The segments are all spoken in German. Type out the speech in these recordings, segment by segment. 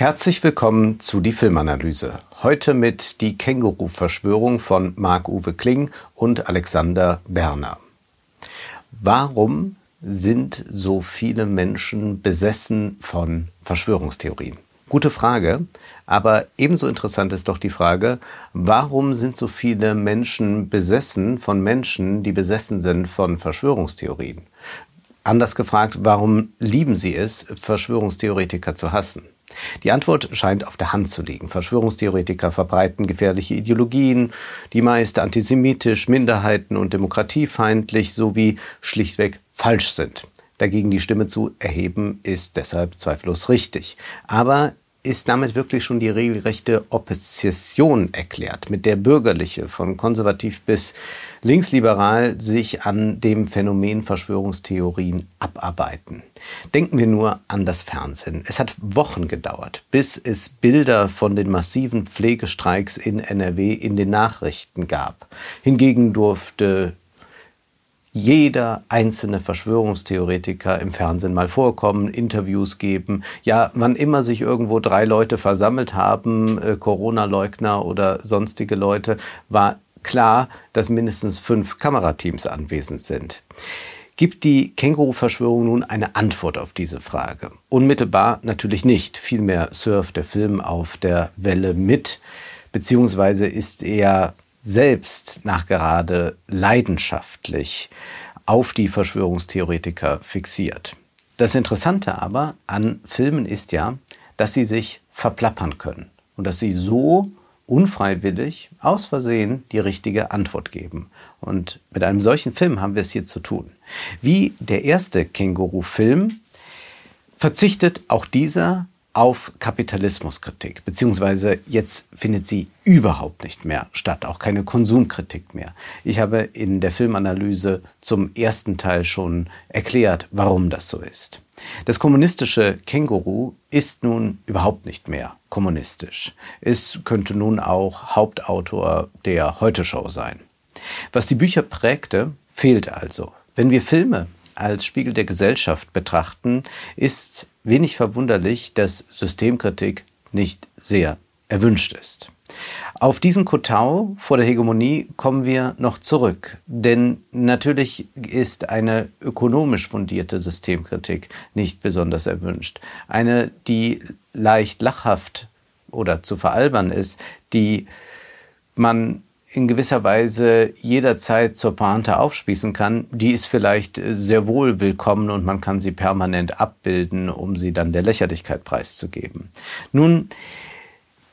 Herzlich willkommen zu die Filmanalyse. Heute mit die Känguru-Verschwörung von Marc-Uwe Kling und Alexander Berner. Warum sind so viele Menschen besessen von Verschwörungstheorien? Gute Frage, aber ebenso interessant ist doch die Frage, warum sind so viele Menschen besessen von Menschen, die besessen sind von Verschwörungstheorien? Anders gefragt, warum lieben sie es, Verschwörungstheoretiker zu hassen? Die Antwort scheint auf der Hand zu liegen. Verschwörungstheoretiker verbreiten gefährliche Ideologien, die meist antisemitisch, minderheiten- und demokratiefeindlich sowie schlichtweg falsch sind. Dagegen die Stimme zu erheben, ist deshalb zweifellos richtig. Aber ist damit wirklich schon die regelrechte Opposition erklärt, mit der Bürgerliche von konservativ bis linksliberal sich an dem Phänomen Verschwörungstheorien abarbeiten. Denken wir nur an das Fernsehen. Es hat Wochen gedauert, bis es Bilder von den massiven Pflegestreiks in NRW in den Nachrichten gab. Hingegen durfte jeder einzelne Verschwörungstheoretiker im Fernsehen mal vorkommen, Interviews geben. Ja, wann immer sich irgendwo drei Leute versammelt haben, äh, Corona-Leugner oder sonstige Leute, war klar, dass mindestens fünf Kamerateams anwesend sind. Gibt die Känguru-Verschwörung nun eine Antwort auf diese Frage? Unmittelbar natürlich nicht. Vielmehr surft der Film auf der Welle mit, beziehungsweise ist er selbst nachgerade leidenschaftlich auf die Verschwörungstheoretiker fixiert. Das Interessante aber an Filmen ist ja, dass sie sich verplappern können und dass sie so unfreiwillig, aus Versehen, die richtige Antwort geben. Und mit einem solchen Film haben wir es hier zu tun. Wie der erste Känguru-Film verzichtet auch dieser auf Kapitalismuskritik, beziehungsweise jetzt findet sie überhaupt nicht mehr statt, auch keine Konsumkritik mehr. Ich habe in der Filmanalyse zum ersten Teil schon erklärt, warum das so ist. Das kommunistische Känguru ist nun überhaupt nicht mehr kommunistisch. Es könnte nun auch Hauptautor der Heute-Show sein. Was die Bücher prägte, fehlt also. Wenn wir Filme als Spiegel der Gesellschaft betrachten, ist wenig verwunderlich, dass Systemkritik nicht sehr erwünscht ist. Auf diesen Kotau vor der Hegemonie kommen wir noch zurück, denn natürlich ist eine ökonomisch fundierte Systemkritik nicht besonders erwünscht. Eine, die leicht lachhaft oder zu veralbern ist, die man in gewisser Weise jederzeit zur Pointe aufspießen kann, die ist vielleicht sehr wohl willkommen und man kann sie permanent abbilden, um sie dann der Lächerlichkeit preiszugeben. Nun,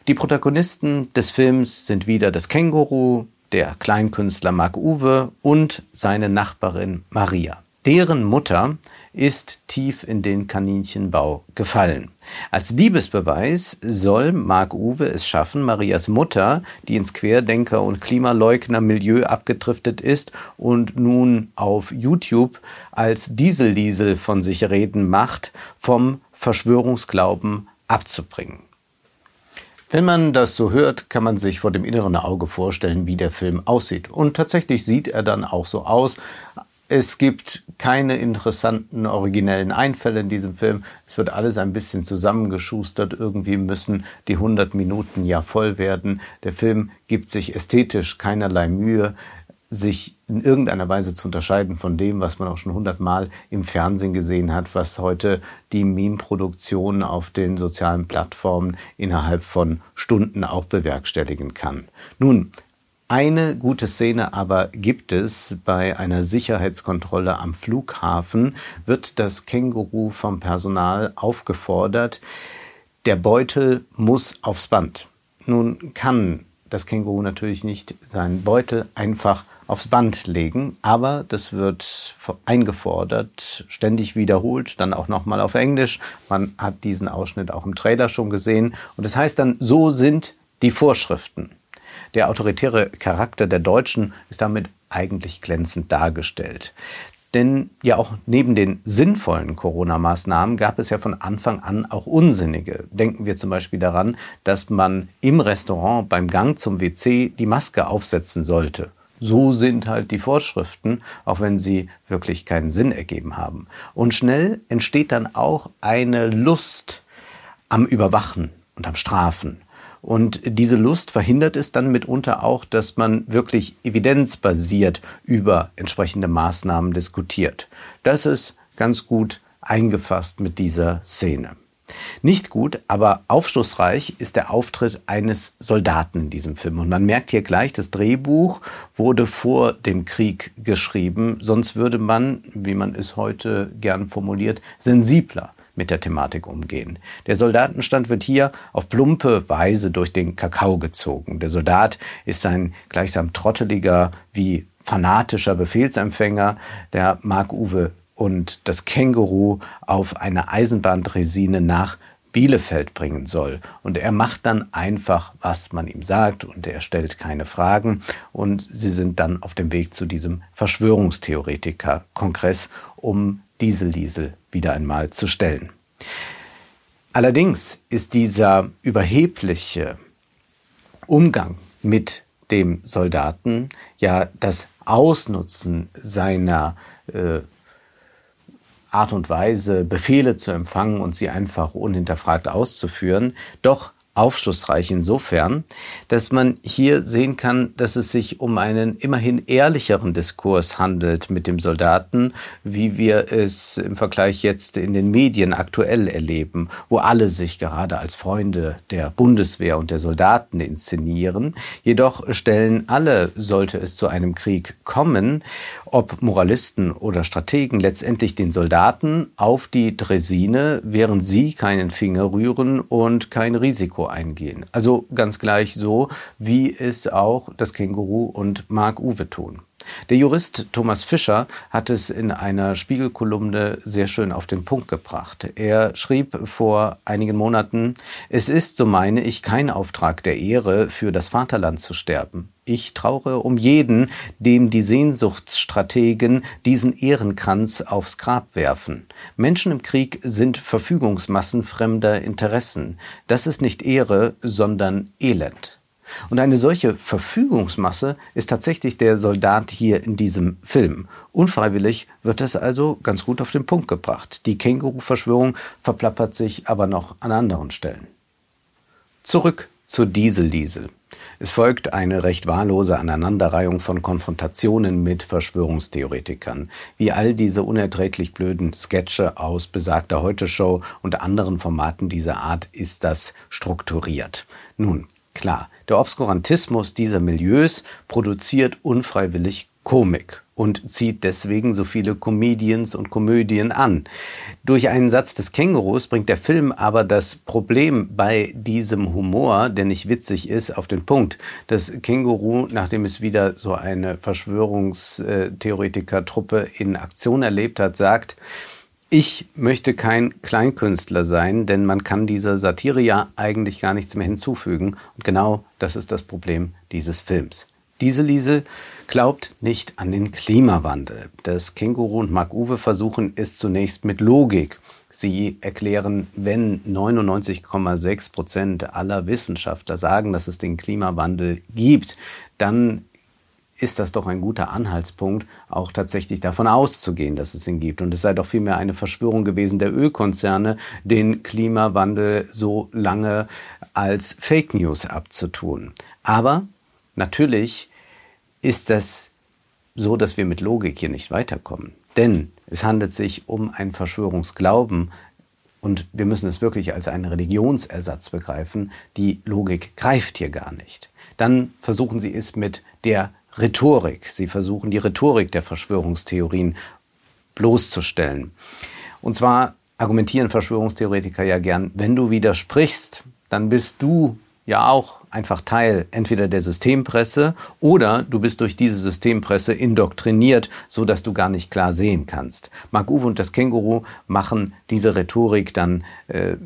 die Protagonisten des Films sind wieder das Känguru, der Kleinkünstler Mark Uwe und seine Nachbarin Maria. Deren Mutter ist tief in den Kaninchenbau gefallen. Als Liebesbeweis soll Mark Uwe es schaffen, Marias Mutter, die ins Querdenker- und Klimaleugner-Milieu abgedriftet ist und nun auf YouTube als Dieselliesel von sich reden macht, vom Verschwörungsglauben abzubringen. Wenn man das so hört, kann man sich vor dem inneren Auge vorstellen, wie der Film aussieht. Und tatsächlich sieht er dann auch so aus. Es gibt keine interessanten, originellen Einfälle in diesem Film. Es wird alles ein bisschen zusammengeschustert. Irgendwie müssen die 100 Minuten ja voll werden. Der Film gibt sich ästhetisch keinerlei Mühe, sich in irgendeiner Weise zu unterscheiden von dem, was man auch schon hundertmal im Fernsehen gesehen hat, was heute die Meme-Produktion auf den sozialen Plattformen innerhalb von Stunden auch bewerkstelligen kann. Nun, eine gute Szene aber gibt es. Bei einer Sicherheitskontrolle am Flughafen wird das Känguru vom Personal aufgefordert, der Beutel muss aufs Band. Nun kann das Känguru natürlich nicht seinen Beutel einfach aufs Band legen, aber das wird eingefordert, ständig wiederholt, dann auch nochmal auf Englisch. Man hat diesen Ausschnitt auch im Trailer schon gesehen. Und das heißt dann, so sind die Vorschriften. Der autoritäre Charakter der Deutschen ist damit eigentlich glänzend dargestellt. Denn ja auch neben den sinnvollen Corona-Maßnahmen gab es ja von Anfang an auch unsinnige. Denken wir zum Beispiel daran, dass man im Restaurant beim Gang zum WC die Maske aufsetzen sollte. So sind halt die Vorschriften, auch wenn sie wirklich keinen Sinn ergeben haben. Und schnell entsteht dann auch eine Lust am Überwachen und am Strafen. Und diese Lust verhindert es dann mitunter auch, dass man wirklich evidenzbasiert über entsprechende Maßnahmen diskutiert. Das ist ganz gut eingefasst mit dieser Szene. Nicht gut, aber aufschlussreich ist der Auftritt eines Soldaten in diesem Film. Und man merkt hier gleich, das Drehbuch wurde vor dem Krieg geschrieben, sonst würde man, wie man es heute gern formuliert, sensibler mit der Thematik umgehen. Der Soldatenstand wird hier auf plumpe Weise durch den Kakao gezogen. Der Soldat ist ein gleichsam trotteliger wie fanatischer Befehlsempfänger, der Mark-Uwe und das Känguru auf eine Eisenbahndresine nach Bielefeld bringen soll. Und er macht dann einfach, was man ihm sagt und er stellt keine Fragen. Und sie sind dann auf dem Weg zu diesem Verschwörungstheoretiker-Kongress, um Diesel-Liesel wieder einmal zu stellen. Allerdings ist dieser überhebliche Umgang mit dem Soldaten ja das Ausnutzen seiner äh, Art und Weise, Befehle zu empfangen und sie einfach unhinterfragt auszuführen, doch aufschlussreich insofern, dass man hier sehen kann, dass es sich um einen immerhin ehrlicheren Diskurs handelt mit dem Soldaten, wie wir es im Vergleich jetzt in den Medien aktuell erleben, wo alle sich gerade als Freunde der Bundeswehr und der Soldaten inszenieren. Jedoch stellen alle, sollte es zu einem Krieg kommen, ob Moralisten oder Strategen, letztendlich den Soldaten auf die Dresine, während sie keinen Finger rühren und kein Risiko eingehen. Also ganz gleich so, wie es auch das Känguru und Mark Uwe tun. Der Jurist Thomas Fischer hat es in einer Spiegelkolumne sehr schön auf den Punkt gebracht. Er schrieb vor einigen Monaten, es ist, so meine ich, kein Auftrag der Ehre, für das Vaterland zu sterben. Ich traure um jeden, dem die Sehnsuchtsstrategen diesen Ehrenkranz aufs Grab werfen. Menschen im Krieg sind Verfügungsmassen fremder Interessen. Das ist nicht Ehre, sondern Elend. Und eine solche Verfügungsmasse ist tatsächlich der Soldat hier in diesem Film. Unfreiwillig wird es also ganz gut auf den Punkt gebracht. Die Känguru-Verschwörung verplappert sich aber noch an anderen Stellen. Zurück zu Diesel-Diesel. Es folgt eine recht wahllose Aneinanderreihung von Konfrontationen mit Verschwörungstheoretikern. Wie all diese unerträglich blöden Sketche aus besagter Heute-Show und anderen Formaten dieser Art ist das strukturiert. Nun, klar, der Obskurantismus dieser Milieus produziert unfreiwillig Komik und zieht deswegen so viele Comedians und Komödien an. Durch einen Satz des Kängurus bringt der Film aber das Problem bei diesem Humor, der nicht witzig ist, auf den Punkt. Das Känguru, nachdem es wieder so eine Verschwörungstheoretiker-Truppe in Aktion erlebt hat, sagt, ich möchte kein Kleinkünstler sein, denn man kann dieser Satire ja eigentlich gar nichts mehr hinzufügen. Und genau das ist das Problem dieses Films. Diese Liesel glaubt nicht an den Klimawandel. Das Känguru und Mark-Uwe versuchen es zunächst mit Logik. Sie erklären, wenn 99,6 Prozent aller Wissenschaftler sagen, dass es den Klimawandel gibt, dann ist das doch ein guter Anhaltspunkt, auch tatsächlich davon auszugehen, dass es ihn gibt. Und es sei doch vielmehr eine Verschwörung gewesen der Ölkonzerne, den Klimawandel so lange als Fake News abzutun. Aber Natürlich ist das so, dass wir mit Logik hier nicht weiterkommen. Denn es handelt sich um einen Verschwörungsglauben und wir müssen es wirklich als einen Religionsersatz begreifen. Die Logik greift hier gar nicht. Dann versuchen sie es mit der Rhetorik. Sie versuchen die Rhetorik der Verschwörungstheorien bloßzustellen. Und zwar argumentieren Verschwörungstheoretiker ja gern, wenn du widersprichst, dann bist du ja auch einfach Teil entweder der Systempresse oder du bist durch diese Systempresse indoktriniert, so dass du gar nicht klar sehen kannst. Mark Uwe und das Känguru machen diese Rhetorik dann äh,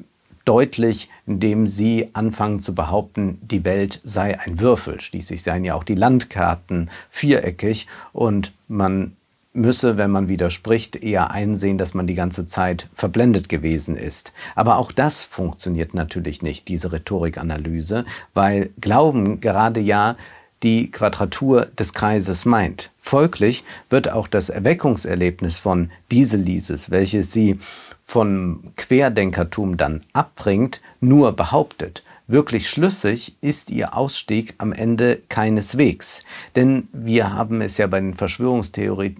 deutlich, indem sie anfangen zu behaupten, die Welt sei ein Würfel. Schließlich seien ja auch die Landkarten viereckig und man müsse, wenn man widerspricht, eher einsehen, dass man die ganze Zeit verblendet gewesen ist. Aber auch das funktioniert natürlich nicht, diese Rhetorikanalyse, weil Glauben gerade ja die Quadratur des Kreises meint. Folglich wird auch das Erweckungserlebnis von Dieselises, welches sie vom Querdenkertum dann abbringt, nur behauptet. Wirklich schlüssig ist ihr Ausstieg am Ende keineswegs. Denn wir haben es ja bei den Verschwörungstheorien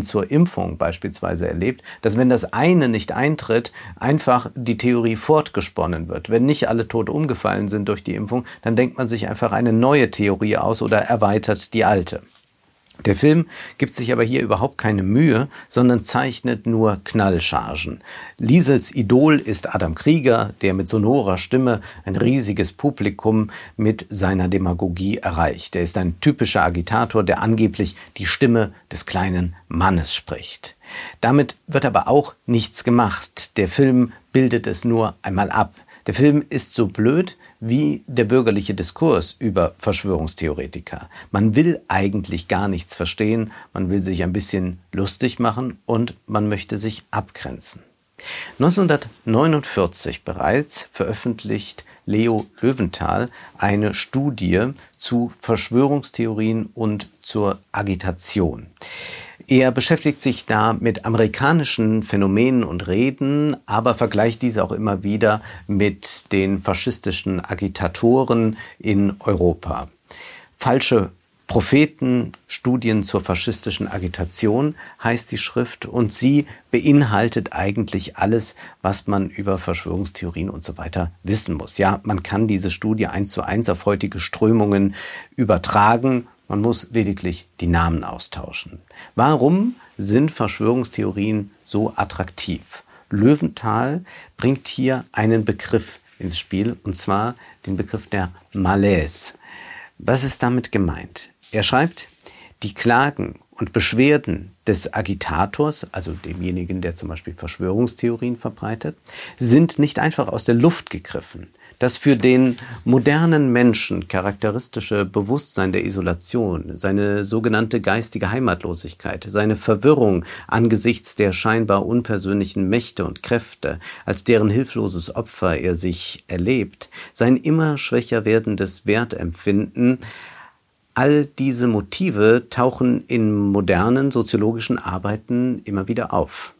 äh, zur Impfung beispielsweise erlebt, dass wenn das eine nicht eintritt, einfach die Theorie fortgesponnen wird. Wenn nicht alle tot umgefallen sind durch die Impfung, dann denkt man sich einfach eine neue Theorie aus oder erweitert die alte. Der Film gibt sich aber hier überhaupt keine Mühe, sondern zeichnet nur Knallchargen. Liesels Idol ist Adam Krieger, der mit sonorer Stimme ein riesiges Publikum mit seiner Demagogie erreicht. Er ist ein typischer Agitator, der angeblich die Stimme des kleinen Mannes spricht. Damit wird aber auch nichts gemacht. Der Film bildet es nur einmal ab. Der Film ist so blöd wie der bürgerliche Diskurs über Verschwörungstheoretiker. Man will eigentlich gar nichts verstehen, man will sich ein bisschen lustig machen und man möchte sich abgrenzen. 1949 bereits veröffentlicht Leo Löwenthal eine Studie zu Verschwörungstheorien und zur Agitation. Er beschäftigt sich da mit amerikanischen Phänomenen und Reden, aber vergleicht diese auch immer wieder mit den faschistischen Agitatoren in Europa. Falsche Propheten, Studien zur faschistischen Agitation heißt die Schrift und sie beinhaltet eigentlich alles, was man über Verschwörungstheorien und so weiter wissen muss. Ja, man kann diese Studie eins zu eins auf heutige Strömungen übertragen man muss lediglich die Namen austauschen. Warum sind Verschwörungstheorien so attraktiv? Löwenthal bringt hier einen Begriff ins Spiel, und zwar den Begriff der Malaise. Was ist damit gemeint? Er schreibt, die Klagen und Beschwerden des Agitators, also demjenigen, der zum Beispiel Verschwörungstheorien verbreitet, sind nicht einfach aus der Luft gegriffen. Das für den modernen Menschen charakteristische Bewusstsein der Isolation, seine sogenannte geistige Heimatlosigkeit, seine Verwirrung angesichts der scheinbar unpersönlichen Mächte und Kräfte, als deren hilfloses Opfer er sich erlebt, sein immer schwächer werdendes Wertempfinden, All diese Motive tauchen in modernen soziologischen Arbeiten immer wieder auf.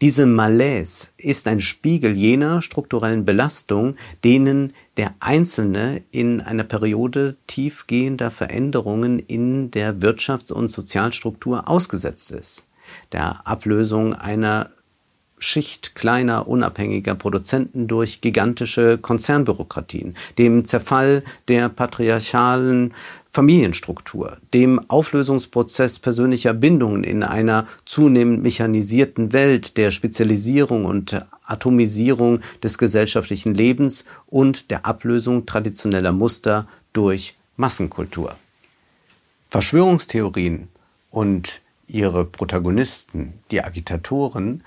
Diese Malaise ist ein Spiegel jener strukturellen Belastung, denen der Einzelne in einer Periode tiefgehender Veränderungen in der Wirtschafts- und Sozialstruktur ausgesetzt ist. Der Ablösung einer Schicht kleiner, unabhängiger Produzenten durch gigantische Konzernbürokratien, dem Zerfall der patriarchalen Familienstruktur, dem Auflösungsprozess persönlicher Bindungen in einer zunehmend mechanisierten Welt, der Spezialisierung und Atomisierung des gesellschaftlichen Lebens und der Ablösung traditioneller Muster durch Massenkultur. Verschwörungstheorien und ihre Protagonisten, die Agitatoren,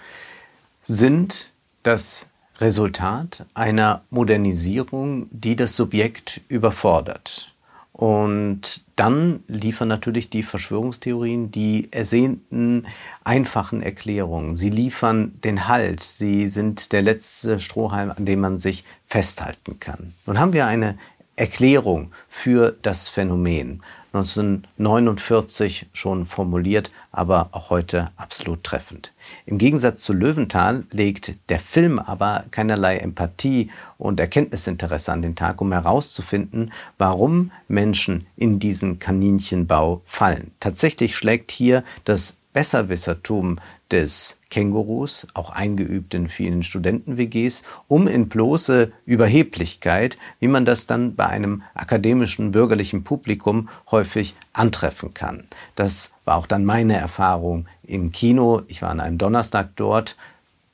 sind das Resultat einer Modernisierung, die das Subjekt überfordert. Und dann liefern natürlich die Verschwörungstheorien die ersehnten, einfachen Erklärungen. Sie liefern den Halt. Sie sind der letzte Strohhalm, an dem man sich festhalten kann. Nun haben wir eine Erklärung für das Phänomen. 1949 schon formuliert, aber auch heute absolut treffend. Im Gegensatz zu Löwenthal legt der Film aber keinerlei Empathie und Erkenntnisinteresse an den Tag, um herauszufinden, warum Menschen in diesen Kaninchenbau fallen. Tatsächlich schlägt hier das Besserwissertum des Kängurus, auch eingeübt in vielen Studenten-WGs, um in bloße Überheblichkeit, wie man das dann bei einem akademischen bürgerlichen Publikum häufig antreffen kann. Das war auch dann meine Erfahrung im Kino. Ich war an einem Donnerstag dort.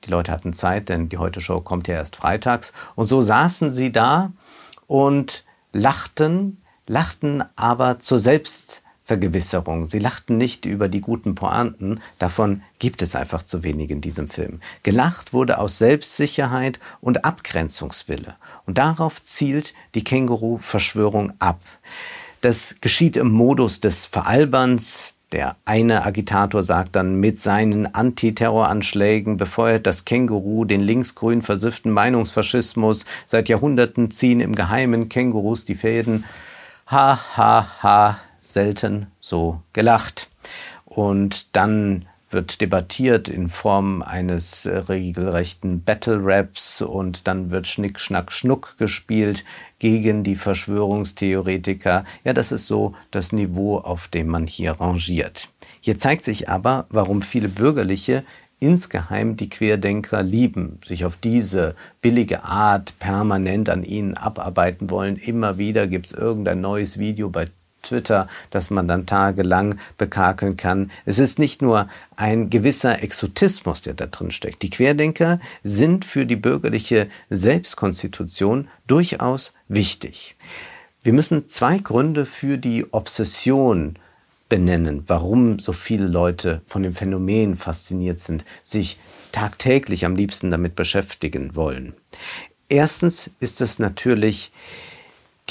Die Leute hatten Zeit, denn die Heute-Show kommt ja erst freitags. Und so saßen sie da und lachten, lachten aber zur Selbst Vergewisserung. Sie lachten nicht über die guten Pointen, davon gibt es einfach zu wenig in diesem Film. Gelacht wurde aus Selbstsicherheit und Abgrenzungswille. Und darauf zielt die Känguru-Verschwörung ab. Das geschieht im Modus des Veralberns. Der eine Agitator sagt dann, mit seinen Antiterroranschlägen befeuert das Känguru den linksgrün versifften Meinungsfaschismus. Seit Jahrhunderten ziehen im Geheimen Kängurus die Fäden ha, ha, ha, selten so gelacht. Und dann wird debattiert in Form eines äh, regelrechten Battle Raps und dann wird Schnick, Schnack, Schnuck gespielt gegen die Verschwörungstheoretiker. Ja, das ist so das Niveau, auf dem man hier rangiert. Hier zeigt sich aber, warum viele Bürgerliche insgeheim die Querdenker lieben, sich auf diese billige Art permanent an ihnen abarbeiten wollen. Immer wieder gibt es irgendein neues Video bei Twitter, das man dann tagelang bekakeln kann. Es ist nicht nur ein gewisser Exotismus, der da drin steckt. Die Querdenker sind für die bürgerliche Selbstkonstitution durchaus wichtig. Wir müssen zwei Gründe für die Obsession benennen, warum so viele Leute von dem Phänomen fasziniert sind, sich tagtäglich am liebsten damit beschäftigen wollen. Erstens ist es natürlich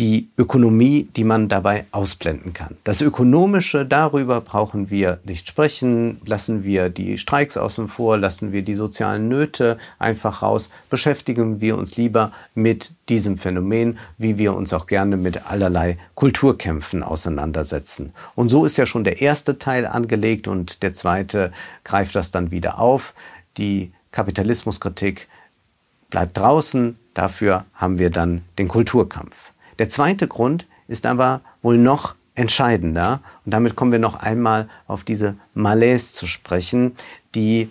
die Ökonomie, die man dabei ausblenden kann. Das Ökonomische, darüber brauchen wir nicht sprechen, lassen wir die Streiks außen vor, lassen wir die sozialen Nöte einfach raus, beschäftigen wir uns lieber mit diesem Phänomen, wie wir uns auch gerne mit allerlei Kulturkämpfen auseinandersetzen. Und so ist ja schon der erste Teil angelegt und der zweite greift das dann wieder auf. Die Kapitalismuskritik bleibt draußen, dafür haben wir dann den Kulturkampf. Der zweite Grund ist aber wohl noch entscheidender. Und damit kommen wir noch einmal auf diese Malaise zu sprechen, die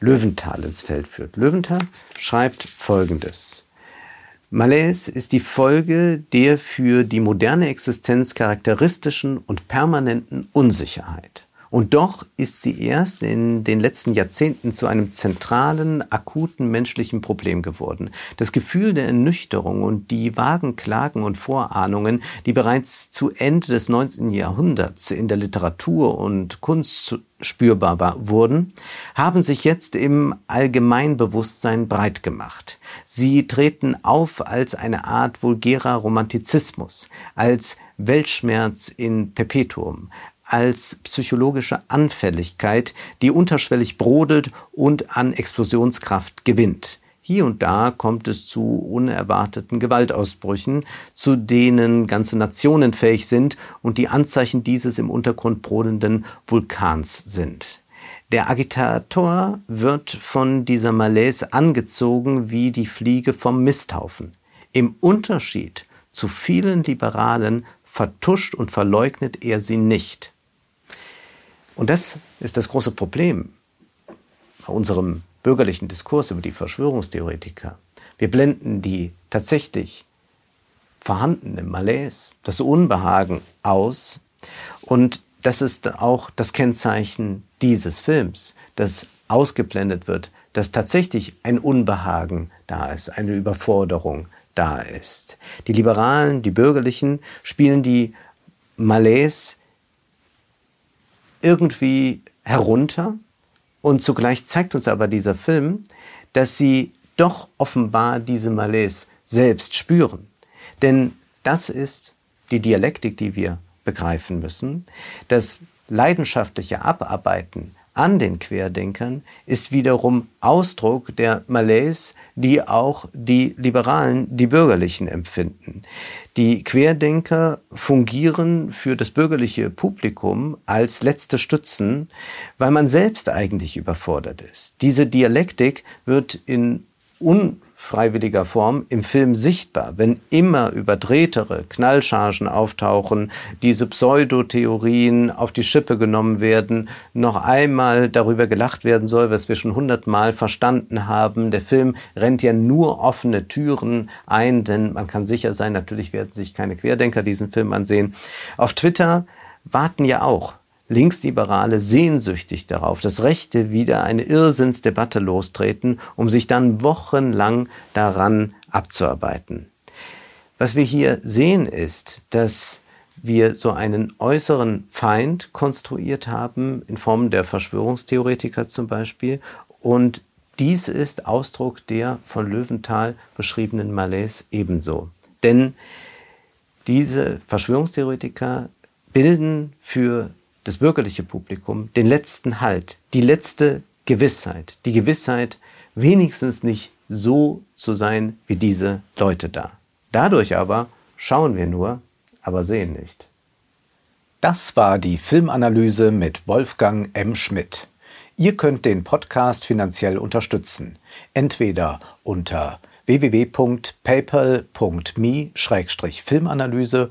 Löwenthal ins Feld führt. Löwenthal schreibt Folgendes. Malaise ist die Folge der für die moderne Existenz charakteristischen und permanenten Unsicherheit. Und doch ist sie erst in den letzten Jahrzehnten zu einem zentralen, akuten menschlichen Problem geworden. Das Gefühl der Ernüchterung und die vagen Klagen und Vorahnungen, die bereits zu Ende des 19. Jahrhunderts in der Literatur und Kunst spürbar war, wurden, haben sich jetzt im Allgemeinbewusstsein breit gemacht. Sie treten auf als eine Art vulgärer Romantizismus, als Weltschmerz in Perpetuum, als psychologische Anfälligkeit, die unterschwellig brodelt und an Explosionskraft gewinnt. Hier und da kommt es zu unerwarteten Gewaltausbrüchen, zu denen ganze Nationen fähig sind und die Anzeichen dieses im Untergrund brodelnden Vulkans sind. Der Agitator wird von dieser Malaise angezogen wie die Fliege vom Misthaufen. Im Unterschied zu vielen Liberalen vertuscht und verleugnet er sie nicht. Und das ist das große Problem bei unserem bürgerlichen Diskurs über die Verschwörungstheoretiker. Wir blenden die tatsächlich vorhandene Malaise, das Unbehagen aus. Und das ist auch das Kennzeichen dieses Films, dass ausgeblendet wird, dass tatsächlich ein Unbehagen da ist, eine Überforderung da ist. Die Liberalen, die Bürgerlichen spielen die Malaise irgendwie herunter und zugleich zeigt uns aber dieser Film, dass sie doch offenbar diese Malaise selbst spüren. Denn das ist die Dialektik, die wir begreifen müssen. Das leidenschaftliche Abarbeiten an den Querdenkern ist wiederum Ausdruck der Malaise, die auch die Liberalen, die Bürgerlichen empfinden. Die Querdenker fungieren für das bürgerliche Publikum als letzte Stützen, weil man selbst eigentlich überfordert ist. Diese Dialektik wird in un freiwilliger Form im Film sichtbar, wenn immer überdrehtere Knallchargen auftauchen, diese Pseudotheorien auf die Schippe genommen werden, noch einmal darüber gelacht werden soll, was wir schon hundertmal verstanden haben. Der Film rennt ja nur offene Türen ein, denn man kann sicher sein, natürlich werden sich keine Querdenker diesen Film ansehen. Auf Twitter warten ja auch Linksliberale sehnsüchtig darauf, dass Rechte wieder eine Irrsinnsdebatte lostreten, um sich dann wochenlang daran abzuarbeiten. Was wir hier sehen ist, dass wir so einen äußeren Feind konstruiert haben, in Form der Verschwörungstheoretiker zum Beispiel. Und dies ist Ausdruck der von Löwenthal beschriebenen Malaise ebenso. Denn diese Verschwörungstheoretiker bilden für das bürgerliche Publikum den letzten Halt, die letzte Gewissheit, die Gewissheit, wenigstens nicht so zu sein wie diese Leute da. Dadurch aber schauen wir nur aber sehen nicht. Das war die Filmanalyse mit Wolfgang M. Schmidt. Ihr könnt den Podcast finanziell unterstützen. Entweder unter www.paypal.me-filmanalyse